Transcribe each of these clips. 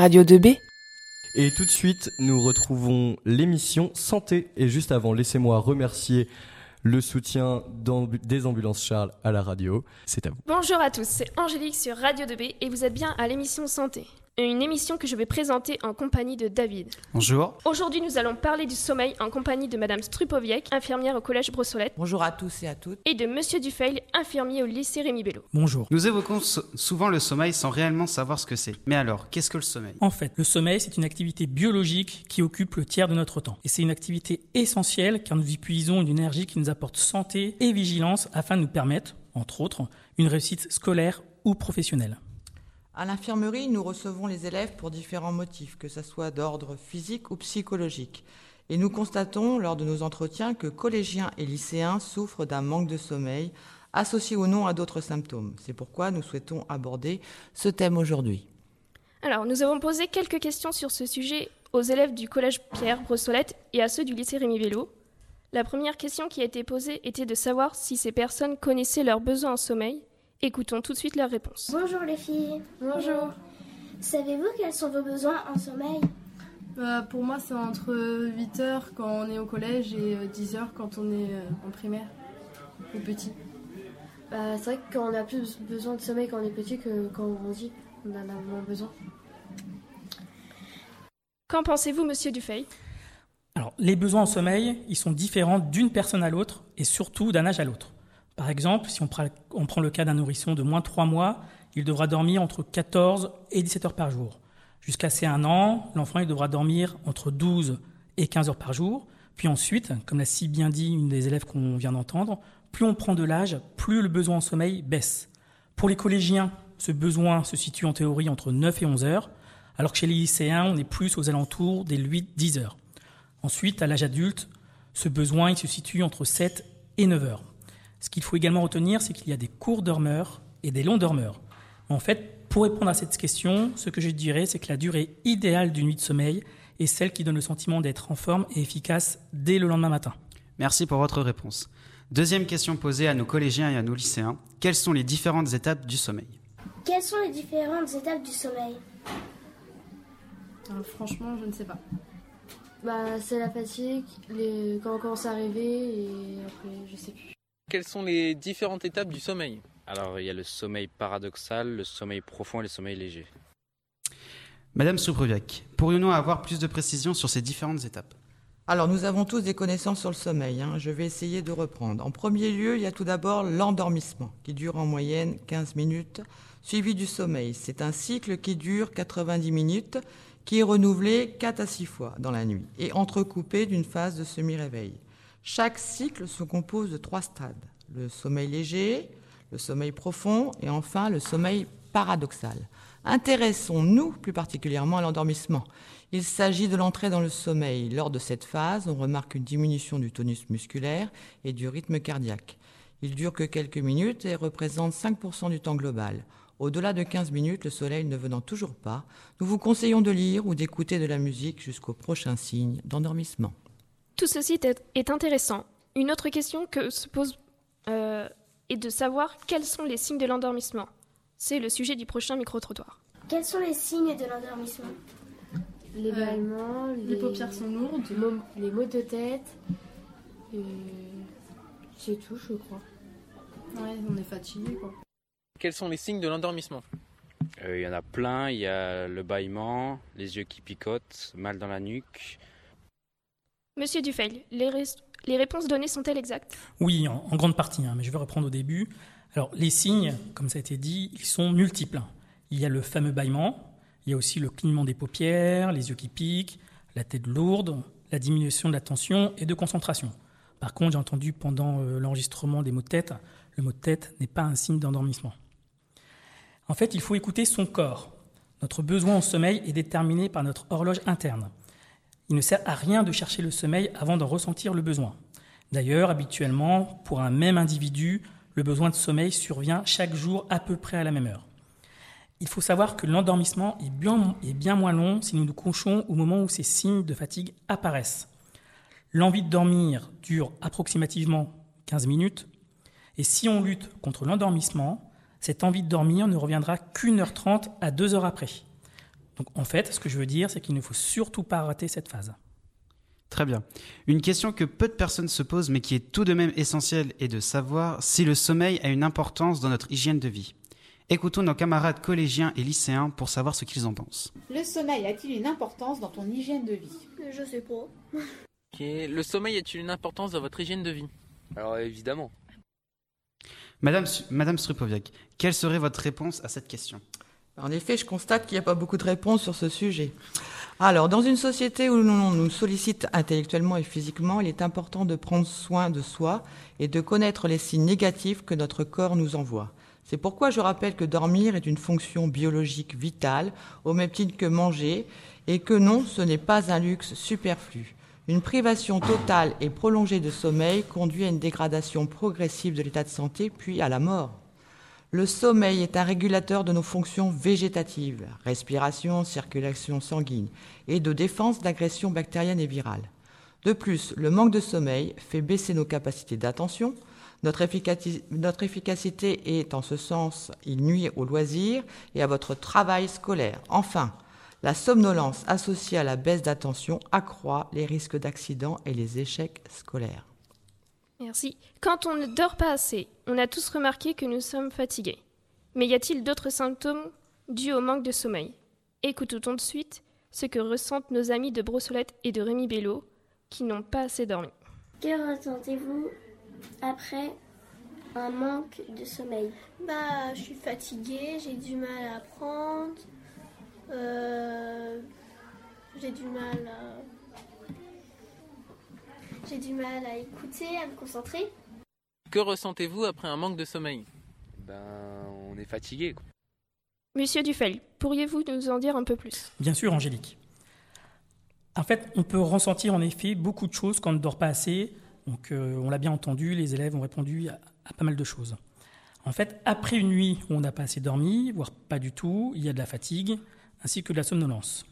Radio 2B. Et tout de suite, nous retrouvons l'émission Santé. Et juste avant, laissez-moi remercier le soutien des ambulances Charles à la radio. C'est à vous. Bonjour à tous, c'est Angélique sur Radio 2B et vous êtes bien à l'émission Santé une émission que je vais présenter en compagnie de David. Bonjour. Aujourd'hui, nous allons parler du sommeil en compagnie de Madame Strupoviec, infirmière au collège Brossolette. Bonjour à tous et à toutes. Et de Monsieur Dufeil, infirmier au lycée Rémi Bello. Bonjour. Nous évoquons souvent le sommeil sans réellement savoir ce que c'est. Mais alors, qu'est-ce que le sommeil? En fait, le sommeil, c'est une activité biologique qui occupe le tiers de notre temps. Et c'est une activité essentielle car nous y puisons une énergie qui nous apporte santé et vigilance afin de nous permettre, entre autres, une réussite scolaire ou professionnelle. À l'infirmerie, nous recevons les élèves pour différents motifs, que ce soit d'ordre physique ou psychologique. Et nous constatons lors de nos entretiens que collégiens et lycéens souffrent d'un manque de sommeil, associé ou non à d'autres symptômes. C'est pourquoi nous souhaitons aborder ce thème aujourd'hui. Alors, nous avons posé quelques questions sur ce sujet aux élèves du collège Pierre Brossolette et à ceux du lycée Rémi Vélo. La première question qui a été posée était de savoir si ces personnes connaissaient leurs besoins en sommeil Écoutons tout de suite leurs réponses. Bonjour les filles. Bonjour. Savez-vous quels sont vos besoins en sommeil? Bah, Pour moi, c'est entre 8 heures quand on est au collège et 10 euh, heures quand on est euh, en primaire ou petit. Bah, c'est vrai qu'on a plus besoin de sommeil quand on est petit que quand on grandit. On en a moins besoin. Qu'en pensez-vous, monsieur Dufay? Alors, les besoins en sommeil, ils sont différents d'une personne à l'autre et surtout d'un âge à l'autre. Par exemple, si on prend le cas d'un nourrisson de moins de 3 mois, il devra dormir entre 14 et 17 heures par jour. Jusqu'à ses 1 an, l'enfant devra dormir entre 12 et 15 heures par jour. Puis ensuite, comme l'a si bien dit une des élèves qu'on vient d'entendre, plus on prend de l'âge, plus le besoin en sommeil baisse. Pour les collégiens, ce besoin se situe en théorie entre 9 et 11 heures, alors que chez les lycéens, on est plus aux alentours des 8-10 heures. Ensuite, à l'âge adulte, ce besoin se situe entre 7 et 9 heures. Ce qu'il faut également retenir, c'est qu'il y a des courts dormeurs et des longs dormeurs. En fait, pour répondre à cette question, ce que je dirais, c'est que la durée idéale d'une nuit de sommeil est celle qui donne le sentiment d'être en forme et efficace dès le lendemain matin. Merci pour votre réponse. Deuxième question posée à nos collégiens et à nos lycéens. Quelles sont les différentes étapes du sommeil? Quelles sont les différentes étapes du sommeil? Euh, Franchement, je ne sais pas. Bah, c'est la fatigue, les... quand on commence à rêver et après, je sais plus. Quelles sont les différentes étapes du sommeil Alors, il y a le sommeil paradoxal, le sommeil profond et le sommeil léger. Madame Soubreviac, pourrions-nous avoir plus de précisions sur ces différentes étapes? Alors, nous avons tous des connaissances sur le sommeil. Hein. Je vais essayer de reprendre. En premier lieu, il y a tout d'abord l'endormissement, qui dure en moyenne 15 minutes, suivi du sommeil. C'est un cycle qui dure 90 minutes, qui est renouvelé 4 à 6 fois dans la nuit, et entrecoupé d'une phase de semi-réveil. Chaque cycle se compose de trois stades. Le sommeil léger, le sommeil profond et enfin le sommeil paradoxal. Intéressons-nous plus particulièrement à l'endormissement. Il s'agit de l'entrée dans le sommeil. Lors de cette phase, on remarque une diminution du tonus musculaire et du rythme cardiaque. Il dure que quelques minutes et représente 5% du temps global. Au-delà de 15 minutes, le soleil ne venant toujours pas, nous vous conseillons de lire ou d'écouter de la musique jusqu'au prochain signe d'endormissement. Tout ceci est intéressant. Une autre question que se pose euh, est de savoir quels sont les signes de l'endormissement. C'est le sujet du prochain micro-trottoir. Quels sont les signes de l'endormissement? Les bâillements, les... paupières sont lourdes, les maux de tête, c'est tout, je crois. Ouais, on est fatigué, quoi. Quels sont les signes de l'endormissement? Euh, Il y en a plein, il y a le bâillement, les yeux qui picotent, mal dans la nuque, Monsieur Dufeil, les, réponses données sont-elles exactes? Oui, en, grande partie, hein, mais je vais reprendre au début. Alors, les signes, comme ça a été dit, ils sont multiples. Il y a le fameux bâillement, il y a aussi le clignement des paupières, les yeux qui piquent, la tête lourde, la diminution de la tension et de concentration. Par contre, j'ai entendu pendant euh, l'enregistrement des mots de tête, le mot de tête n'est pas un signe d'endormissement. En fait, il faut écouter son corps. Notre besoin en sommeil est déterminé par notre horloge interne. Il ne sert à rien de chercher le sommeil avant d'en ressentir le besoin. D'ailleurs, habituellement, pour un même individu, le besoin de sommeil survient chaque jour à peu près à la même heure. Il faut savoir que l'endormissement est bien, est bien moins long si nous nous couchons au moment où ces signes de fatigue apparaissent. L'envie de dormir dure approximativement 15 minutes, et si on lutte contre l'endormissement, cette envie de dormir ne reviendra qu'une heure trente à deux heures après. Donc en fait, ce que je veux dire, c'est qu'il ne faut surtout pas rater cette phase. Très bien. Une question que peu de personnes se posent, mais qui est tout de même essentielle, est de savoir si le sommeil a une importance dans notre hygiène de vie. Écoutons nos camarades collégiens et lycéens pour savoir ce qu'ils en pensent. Le sommeil a-t-il une importance dans ton hygiène de vie? Je sais pas. Le sommeil a-t-il une importance dans votre hygiène de vie? Alors évidemment. Madame, Madame Strupoviak, quelle serait votre réponse à cette question? En effet, je constate qu'il n'y a pas beaucoup de réponses sur ce sujet. Alors, dans une société où l'on nous sollicite intellectuellement et physiquement, il est important de prendre soin de soi et de connaître les signes négatifs que notre corps nous envoie. C'est pourquoi je rappelle que dormir est une fonction biologique vitale, au même titre que manger, et que non, ce n'est pas un luxe superflu. Une privation totale et prolongée de sommeil conduit à une dégradation progressive de l'état de santé, puis à la mort. Le sommeil est un régulateur de nos fonctions végétatives, respiration, circulation sanguine, et de défense d'agressions bactériennes et virales. De plus, le manque de sommeil fait baisser nos capacités d'attention. Notre, efficacité est, en ce sens, il nuit au loisir et à votre travail scolaire. Enfin, la somnolence associée à la baisse d'attention accroît les risques d'accidents et les échecs scolaires. Merci. Quand on ne dort pas assez, on a tous remarqué que nous sommes fatigués. Mais y a-t-il d'autres symptômes dus au manque de sommeil? Écoutons tout de suite ce que ressentent nos amis de Brossolette et de Rémi Bello qui n'ont pas assez dormi. Que ressentez-vous après un manque de sommeil? Bah, je suis fatiguée, j'ai du mal à apprendre, euh, j'ai du mal à... J'ai du mal à écouter, à me concentrer. Que ressentez-vous après un manque de sommeil? Ben, on est fatigué. Quoi. Monsieur Dufel, pourriez-vous nous en dire un peu plus? Bien sûr, Angélique. En fait, on peut ressentir en effet beaucoup de choses quand on ne dort pas assez. Donc, euh, on l'a bien entendu, les élèves ont répondu à, à pas mal de choses. En fait, après une nuit où on n'a pas assez dormi, voire pas du tout, il y a de la fatigue, ainsi que de la somnolence.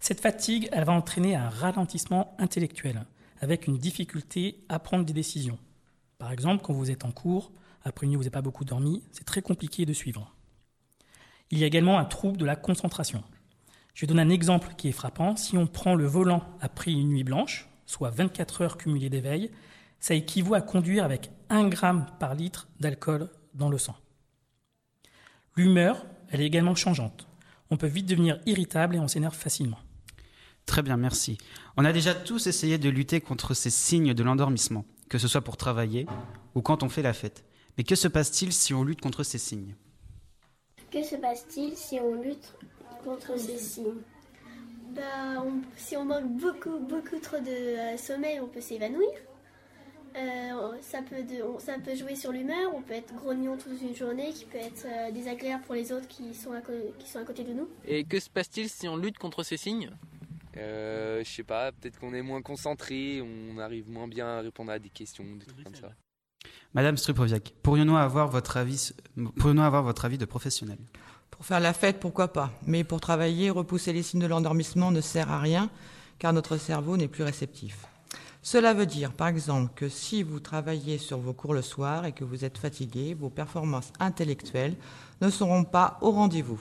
Cette fatigue, elle va entraîner un ralentissement intellectuel, avec une difficulté à prendre des décisions. Par exemple, quand vous êtes en cours, après une nuit vous n'avez pas beaucoup dormi, c'est très compliqué de suivre. Il y a également un trouble de la concentration. Je vais donner un exemple qui est frappant. Si on prend le volant après une nuit blanche, soit 24 heures cumulées d'éveil, ça équivaut à conduire avec 1 gramme par litre d'alcool dans le sang. L'humeur, elle est également changeante. On peut vite devenir irritable et on s'énerve facilement. Très bien, merci. On a déjà tous essayé de lutter contre ces signes de l'endormissement, que ce soit pour travailler ou quand on fait la fête. Mais que se passe-t-il si on lutte contre ces signes? Que se passe-t-il si on lutte contre ces signes? Bah, on, Si on manque beaucoup, beaucoup trop de euh, sommeil, on peut s'évanouir. Euh, ça, peut de, on, ça peut jouer sur l'humeur, on peut être grognon toute une journée, qui peut être euh, désagréable pour les autres qui sont, à qui sont à côté de nous. Et que se passe-t-il si on lutte contre ces signes? Euh, Je sais pas, peut-être qu'on est moins concentré, on arrive moins bien à répondre à des questions, des trucs comme ça. Madame Strupoviak, pourrions-nous avoir votre avis, pourrions-nous avoir votre avis de professionnel? Pour faire la fête, pourquoi pas Mais pour travailler, repousser les signes de l'endormissement ne sert à rien, car notre cerveau n'est plus réceptif. Cela veut dire, par exemple, que si vous travaillez sur vos cours le soir et que vous êtes fatigué, vos performances intellectuelles ne seront pas au rendez-vous.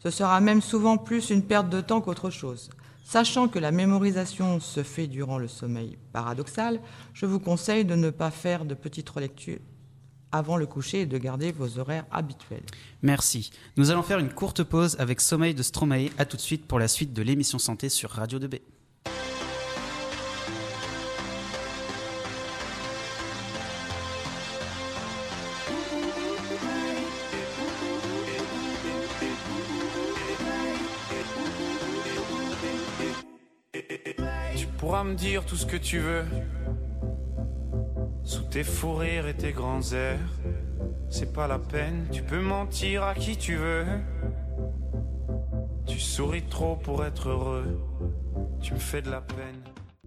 Ce sera même souvent plus une perte de temps qu'autre chose. Sachant que la mémorisation se fait durant le sommeil paradoxal, je vous conseille de ne pas faire de petites relectures avant le coucher et de garder vos horaires habituels. Merci. Nous allons faire une courte pause avec Sommeil de Stromae. À tout de suite pour la suite de l'émission Santé sur Radio 2B. Dire tout ce que tu veux. Sous tes fous rires et tes grands airs, c'est pas la peine, tu peux mentir à qui tu veux. Tu souris trop pour être heureux, tu me fais de la peine.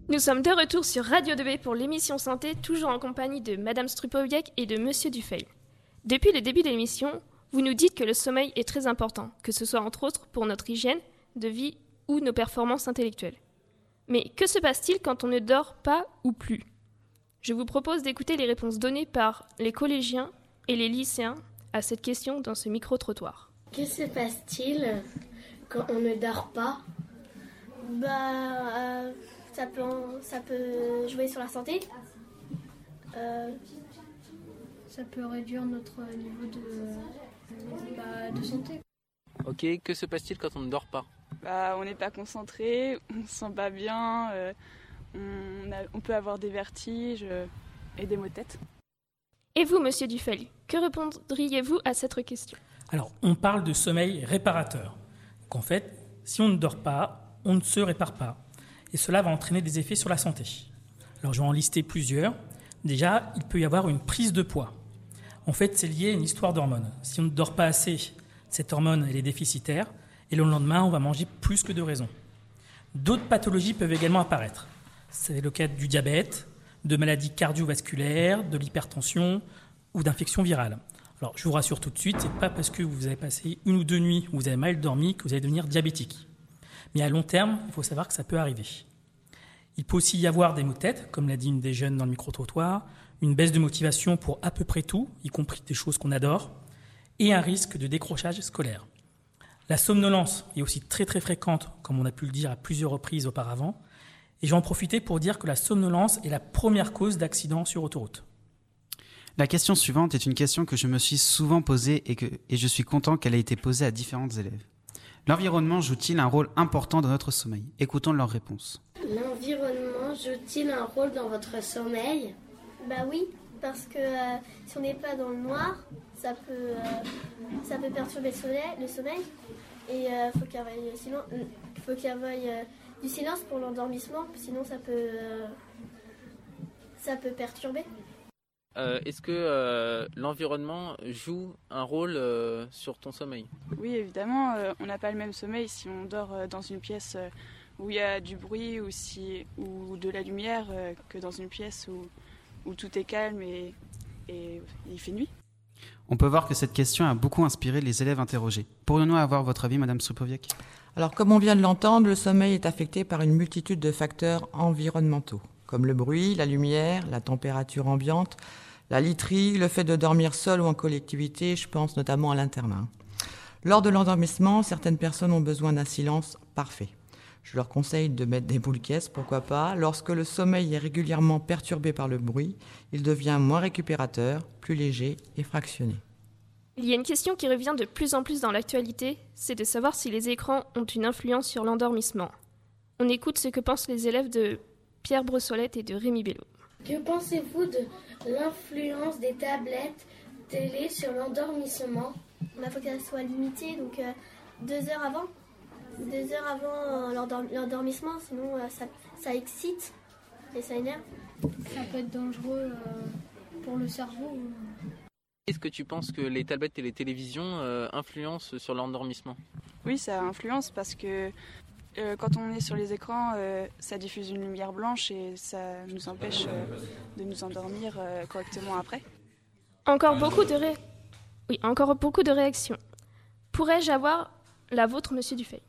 Nous sommes de retour sur Radio 2B pour l'émission Santé, toujours en compagnie de Madame Strupoviec et de Monsieur Dufeil. Depuis le début de l'émission, vous nous dites que le sommeil est très important, que ce soit entre autres pour notre hygiène de vie ou nos performances intellectuelles. Mais que se passe-t-il quand on ne dort pas ou plus? Je vous propose d'écouter les réponses données par les collégiens et les lycéens à cette question dans ce micro-trottoir. Que se passe-t-il quand on ne dort pas? Bah, euh, ça, peut, ça peut jouer sur la santé? Euh, ça peut réduire notre niveau de, bah, de santé. Ok, que se passe-t-il quand on ne dort pas? Bah, On n'est pas concentré, on ne se sent pas bien, euh, on, a- on peut avoir des vertiges euh, et des maux de tête. Et vous, monsieur Dufeuil, que répondriez-vous à cette question? Alors, on parle de sommeil réparateur. Donc, en fait, si on ne dort pas, on ne se répare pas. Et cela va entraîner des effets sur la santé. Alors, je vais en lister plusieurs. Déjà, il peut y avoir une prise de poids. En fait, c'est lié à une histoire d'hormones. Si on ne dort pas assez, cette hormone elle est déficitaire. Et le lendemain, on va manger plus que de raison. D'autres pathologies peuvent également apparaître. C'est le cas du diabète, de maladies cardiovasculaires, de l'hypertension ou d'infections virales. Alors, je vous rassure tout de suite, c'est pas parce que vous avez passé une ou deux nuits où vous avez mal dormi que vous allez devenir diabétique. Mais à long terme, il faut savoir que ça peut arriver. Il peut aussi y avoir des maux de tête, comme l'a dit une des jeunes dans le micro-trottoir, une baisse de motivation pour à peu près tout, y compris des choses qu'on adore, et un risque de décrochage scolaire. La somnolence est aussi très très fréquente, comme on a pu le dire à plusieurs reprises auparavant, et je vais en profiter pour dire que la somnolence est la première cause d'accident sur autoroute. La question suivante est une question que je me suis souvent posée et, que, et je suis content qu'elle ait été posée à différentes élèves. L'environnement joue-t-il un rôle important dans notre sommeil? Écoutons leur réponse. L'environnement joue-t-il un rôle dans votre sommeil? Bah oui, parce que euh, si on n'est pas dans le noir, ça peut, euh, ça peut perturber le, soleil, le sommeil. Et il faut qu'il y ait, euh, euh, faut qu'il y ait euh, du silence pour l'endormissement, sinon ça peut, euh, ça peut perturber. Euh, Est-ce que euh, l'environnement joue un rôle euh, sur ton sommeil? Oui, évidemment, euh, on n'a pas le même sommeil si on dort euh, dans une pièce euh, où il y a du bruit ou, si, ou de la lumière euh, que dans une pièce où, où tout est calme et, et il fait nuit. On peut voir que cette question a beaucoup inspiré les élèves interrogés. Pourrions-nous avoir votre avis, Madame Strupoviec Alors, comme on vient de l'entendre, le sommeil est affecté par une multitude de facteurs environnementaux, comme le bruit, la lumière, la température ambiante, la literie, le fait de dormir seul ou en collectivité, je pense notamment à l'internat. Lors de l'endormissement, certaines personnes ont besoin d'un silence parfait. Je leur conseille de mettre des boules caisses, pourquoi pas. Lorsque le sommeil est régulièrement perturbé par le bruit, il devient moins récupérateur, plus léger et fractionné. Il y a une question qui revient de plus en plus dans l'actualité, c'est de savoir si les écrans ont une influence sur l'endormissement. On écoute ce que pensent les élèves de Pierre Brossolette et de Rémi Bello. Que pensez-vous de l'influence des tablettes télé sur l'endormissement? Il faut qu'elle soit limitée, donc euh, deux heures avant. Deux heures avant euh, l'endorm- l'endormissement, sinon euh, ça, ça excite et ça énerve. Ça peut être dangereux euh, pour le cerveau. Est-ce que tu penses que les tablettes et les télévisions euh, influencent sur l'endormissement? Oui, ça influence parce que euh, quand on est sur les écrans, euh, ça diffuse une lumière blanche et ça nous empêche euh, de nous endormir euh, correctement après. Encore beaucoup de ré- Oui, encore beaucoup de réactions. Pourrais-je avoir la vôtre, monsieur Dufay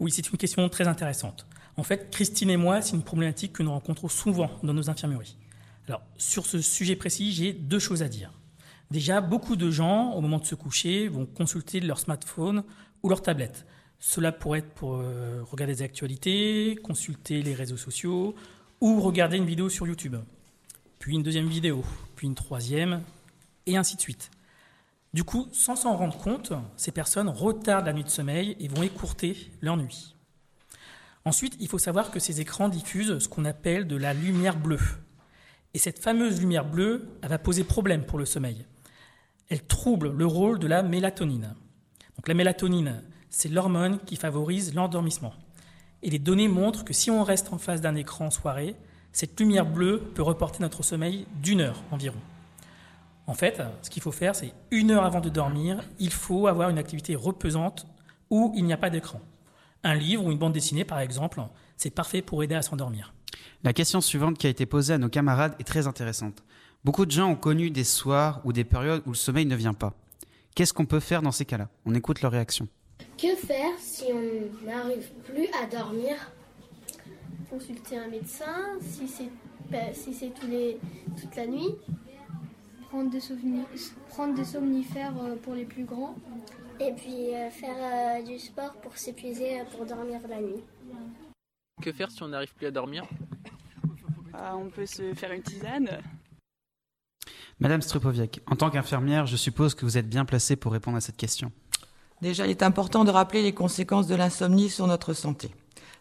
Oui, c'est une question très intéressante. En fait, Christine et moi, c'est une problématique que nous rencontrons souvent dans nos infirmeries. Alors, sur ce sujet précis, j'ai deux choses à dire. Déjà, beaucoup de gens, au moment de se coucher, vont consulter leur smartphone ou leur tablette. Cela pourrait être pour euh, regarder des actualités, consulter les réseaux sociaux ou regarder une vidéo sur YouTube. Puis une deuxième vidéo, puis une troisième, et ainsi de suite. Du coup, sans s'en rendre compte, ces personnes retardent la nuit de sommeil et vont écourter leur nuit. Ensuite, il faut savoir que ces écrans diffusent ce qu'on appelle de la lumière bleue. Et cette fameuse lumière bleue, va poser problème pour le sommeil. Elle trouble le rôle de la mélatonine. Donc la mélatonine, c'est l'hormone qui favorise l'endormissement. Et les données montrent que si on reste en face d'un écran en soirée, cette lumière bleue peut reporter notre sommeil d'une heure environ. En fait, ce qu'il faut faire, c'est une heure avant de dormir, il faut avoir une activité reposante où il n'y a pas d'écran. Un livre ou une bande dessinée, par exemple, c'est parfait pour aider à s'endormir. La question suivante qui a été posée à nos camarades est très intéressante. Beaucoup de gens ont connu des soirs ou des périodes où le sommeil ne vient pas. Qu'est-ce qu'on peut faire dans ces cas-là? On écoute leur réaction. Que faire si on n'arrive plus à dormir? Consulter un médecin, si c'est bah, si c'est tous les, toute la nuit? Prendre des, souveni- prendre des somnifères euh, pour les plus grands. Et puis euh, faire euh, du sport pour s'épuiser pour dormir la nuit. Que faire si on n'arrive plus à dormir? Ah, on peut se faire une tisane. Madame Strupoviec, en tant qu'infirmière, je suppose que vous êtes bien placée pour répondre à cette question. Déjà, il est important de rappeler les conséquences de l'insomnie sur notre santé.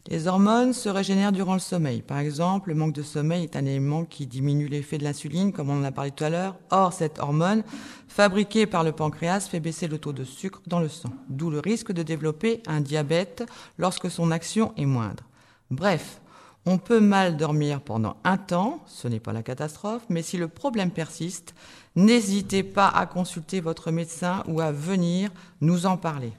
Les hormones se régénèrent durant le sommeil. Par exemple, le manque de sommeil est un élément qui diminue l'effet de l'insuline, comme on en a parlé tout à l'heure. Or, cette hormone, fabriquée par le pancréas, fait baisser le taux de sucre dans le sang, d'où le risque de développer un diabète lorsque son action est moindre. Bref, on peut mal dormir pendant un temps, ce n'est pas la catastrophe, mais si le problème persiste, n'hésitez pas à consulter votre médecin ou à venir nous en parler.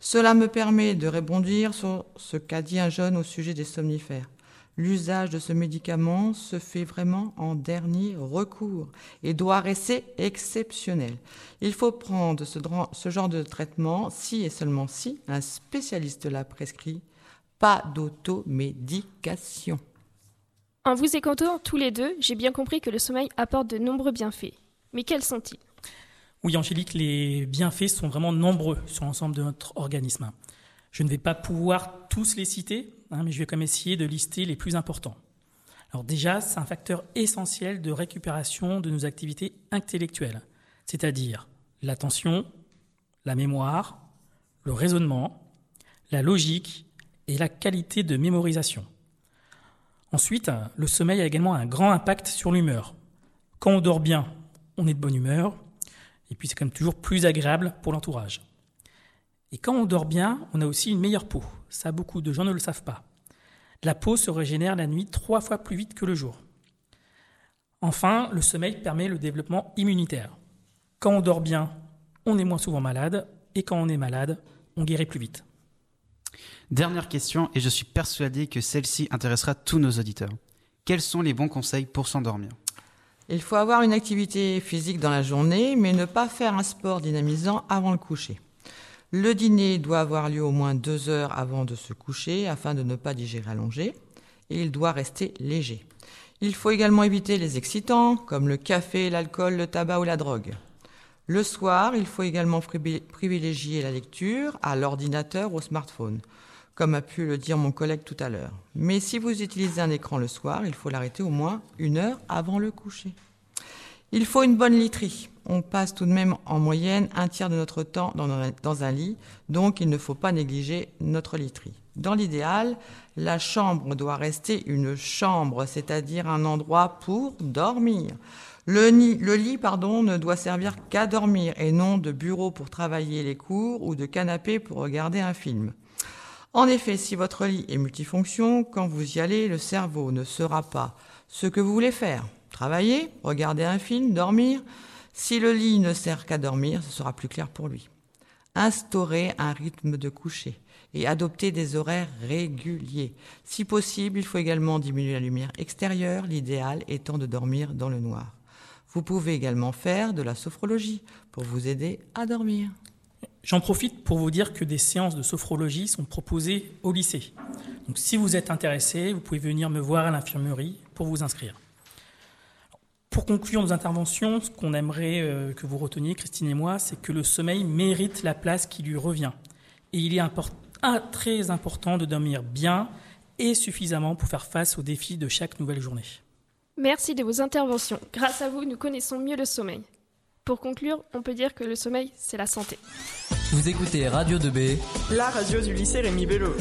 Cela me permet de rebondir sur ce qu'a dit un jeune au sujet des somnifères. L'usage de ce médicament se fait vraiment en dernier recours et doit rester exceptionnel. Il faut prendre ce, genre de traitement si et seulement si un spécialiste l'a prescrit. Pas d'automédication. En vous écoutant tous les deux, j'ai bien compris que le sommeil apporte de nombreux bienfaits. Mais quels sont-ils? Oui, Angélique, les bienfaits sont vraiment nombreux sur l'ensemble de notre organisme. Je ne vais pas pouvoir tous les citer, hein, mais je vais quand même essayer de lister les plus importants. Alors déjà, c'est un facteur essentiel de récupération de nos activités intellectuelles, c'est-à-dire l'attention, la mémoire, le raisonnement, la logique et la qualité de mémorisation. Ensuite, le sommeil a également un grand impact sur l'humeur. Quand on dort bien, on est de bonne humeur, et puis c'est quand même toujours plus agréable pour l'entourage. Et quand on dort bien, on a aussi une meilleure peau. Ça, beaucoup de gens ne le savent pas. La peau se régénère la nuit trois fois plus vite que le jour. Enfin, le sommeil permet le développement immunitaire. Quand on dort bien, on est moins souvent malade, et quand on est malade, on guérit plus vite. Dernière question, et je suis persuadé que celle-ci intéressera tous nos auditeurs. Quels sont les bons conseils pour s'endormir? Il faut avoir une activité physique dans la journée, mais ne pas faire un sport dynamisant avant le coucher. Le dîner doit avoir lieu au moins deux heures avant de se coucher afin de ne pas digérer allongé, et il doit rester léger. Il faut également éviter les excitants comme le café, l'alcool, le tabac ou la drogue. Le soir, il faut également privilégier la lecture à l'ordinateur ou au smartphone, comme a pu le dire mon collègue tout à l'heure. Mais si vous utilisez un écran le soir, il faut l'arrêter au moins une heure avant le coucher. Il faut une bonne literie. On passe tout de même en moyenne un tiers de notre temps dans un lit, donc il ne faut pas négliger notre literie. Dans l'idéal, la chambre doit rester une chambre, c'est-à-dire un endroit pour dormir. Le, lit, pardon, ne doit servir qu'à dormir et non de bureau pour travailler les cours ou de canapé pour regarder un film. En effet, si votre lit est multifonction, quand vous y allez, le cerveau ne sera pas ce que vous voulez faire. Travailler, regarder un film, dormir. Si le lit ne sert qu'à dormir, ce sera plus clair pour lui. Instaurer un rythme de coucher et adopter des horaires réguliers. Si possible, il faut également diminuer la lumière extérieure, l'idéal étant de dormir dans le noir. Vous pouvez également faire de la sophrologie pour vous aider à dormir. J'en profite pour vous dire que des séances de sophrologie sont proposées au lycée. Donc si vous êtes intéressé, vous pouvez venir me voir à l'infirmerie pour vous inscrire. Pour conclure nos interventions, ce qu'on aimerait euh, que vous reteniez, Christine et moi, c'est que le sommeil mérite la place qui lui revient. Et il est très important de dormir bien et suffisamment pour faire face aux défis de chaque nouvelle journée. Merci de vos interventions. Grâce à vous, nous connaissons mieux le sommeil. Pour conclure, on peut dire que le sommeil, c'est la santé. Vous écoutez Radio 2B, la radio du lycée Rémi Bello.